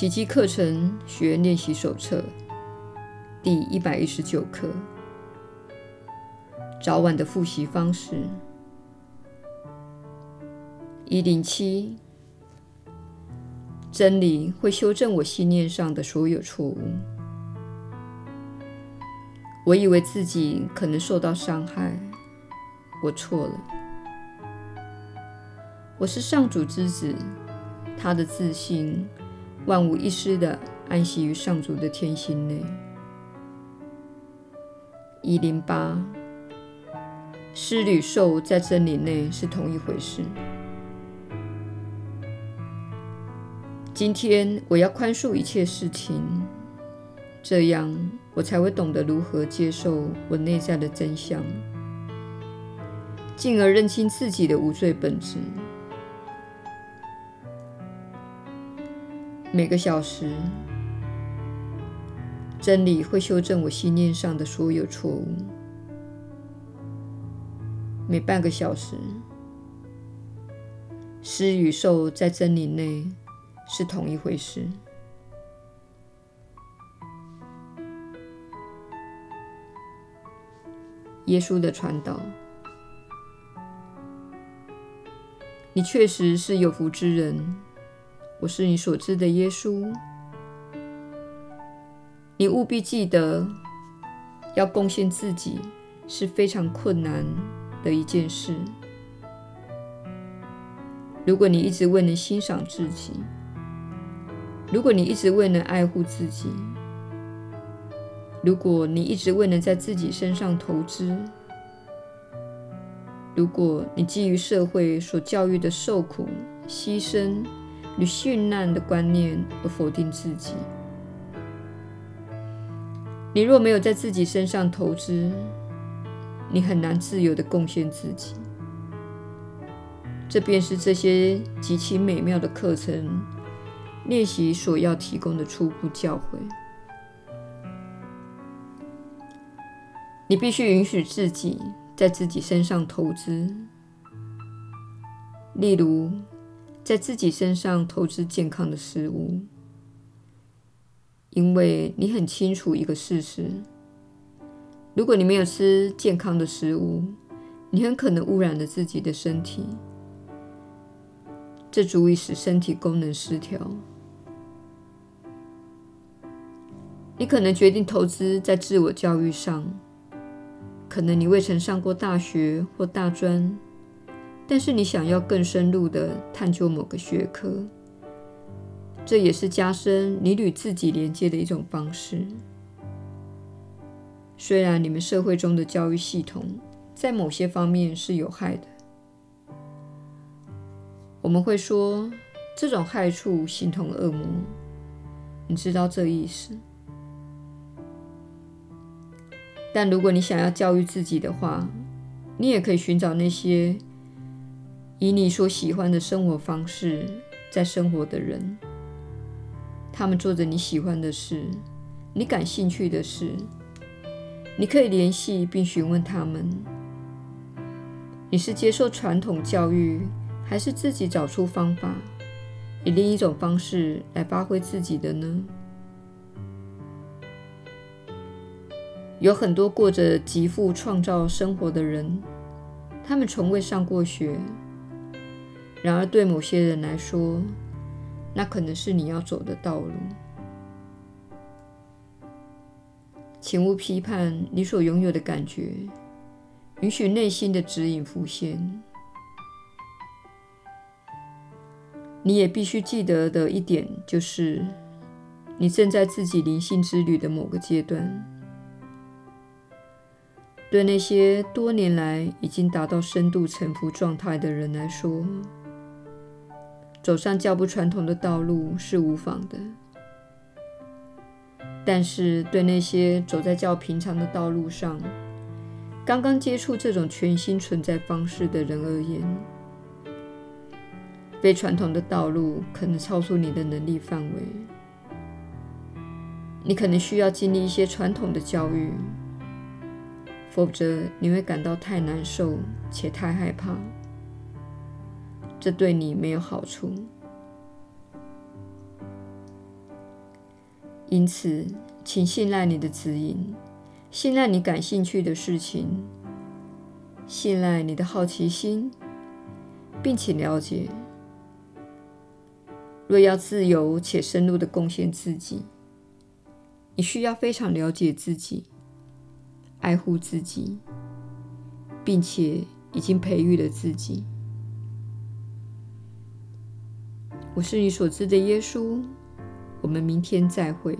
奇迹课程学练习手册第一百一十九课：早晚的复习方式。一零七，真理会修正我信念上的所有错误。我以为自己可能受到伤害，我错了。我是上主之子，他的自信万无一失地安息于上主的天心内。一零八，施与受在真理内是同一回事。今天我要宽恕一切事情，这样我才会懂得如何接受我内在的真相，进而认清自己的无罪本质。每个小时，真理会修正我信念上的所有错误；每半个小时，施与受在真理内。是同一回事。耶稣的传导，你确实是有福之人。我是你所知的耶稣。你务必记得，要贡献自己是非常困难的一件事。如果你一直未能欣赏自己，如果你一直未能爱护自己，如果你一直未能在自己身上投资，如果你基于社会所教育的受苦、牺牲与殉难的观念而否定自己，你若没有在自己身上投资，你很难自由地贡献自己。这便是这些极其美妙的课程。练习所要提供的初步教诲，你必须允许自己在自己身上投资，例如在自己身上投资健康的食物，因为你很清楚一个事实：如果你没有吃健康的食物，你很可能污染了自己的身体，这足以使身体功能失调。你可能决定投资在自我教育上，可能你未曾上过大学或大专，但是你想要更深入地探究某个学科，这也是加深你与自己连接的一种方式。虽然你们社会中的教育系统在某些方面是有害的，我们会说这种害处形同恶魔，你知道这意思。但如果你想要教育自己的话，你也可以寻找那些以你所喜欢的生活方式在生活的人，他们做着你喜欢的事，你感兴趣的事，你可以联系并询问他们。你是接受传统教育，还是自己找出方法，以另一种方式来发挥自己的呢？有很多过着极富创造生活的人，他们从未上过学。然而，对某些人来说，那可能是你要走的道路。请勿批判你所拥有的感觉，允许内心的指引浮现。你也必须记得的一点就是，你正在自己灵性之旅的某个阶段。对那些多年来已经达到深度沉浮状态的人来说，走上较不传统的道路是无妨的；但是，对那些走在较平常的道路上，刚刚接触这种全新存在方式的人而言，非传统的道路可能超出你的能力范围。你可能需要经历一些传统的教育。否则，你会感到太难受且太害怕，这对你没有好处。因此，请信赖你的指引，信赖你感兴趣的事情，信赖你的好奇心，并且了解，若要自由且深入的贡献自己，你需要非常了解自己，爱护自己，并且已经培育了自己。我是你所知的耶稣。我们明天再会。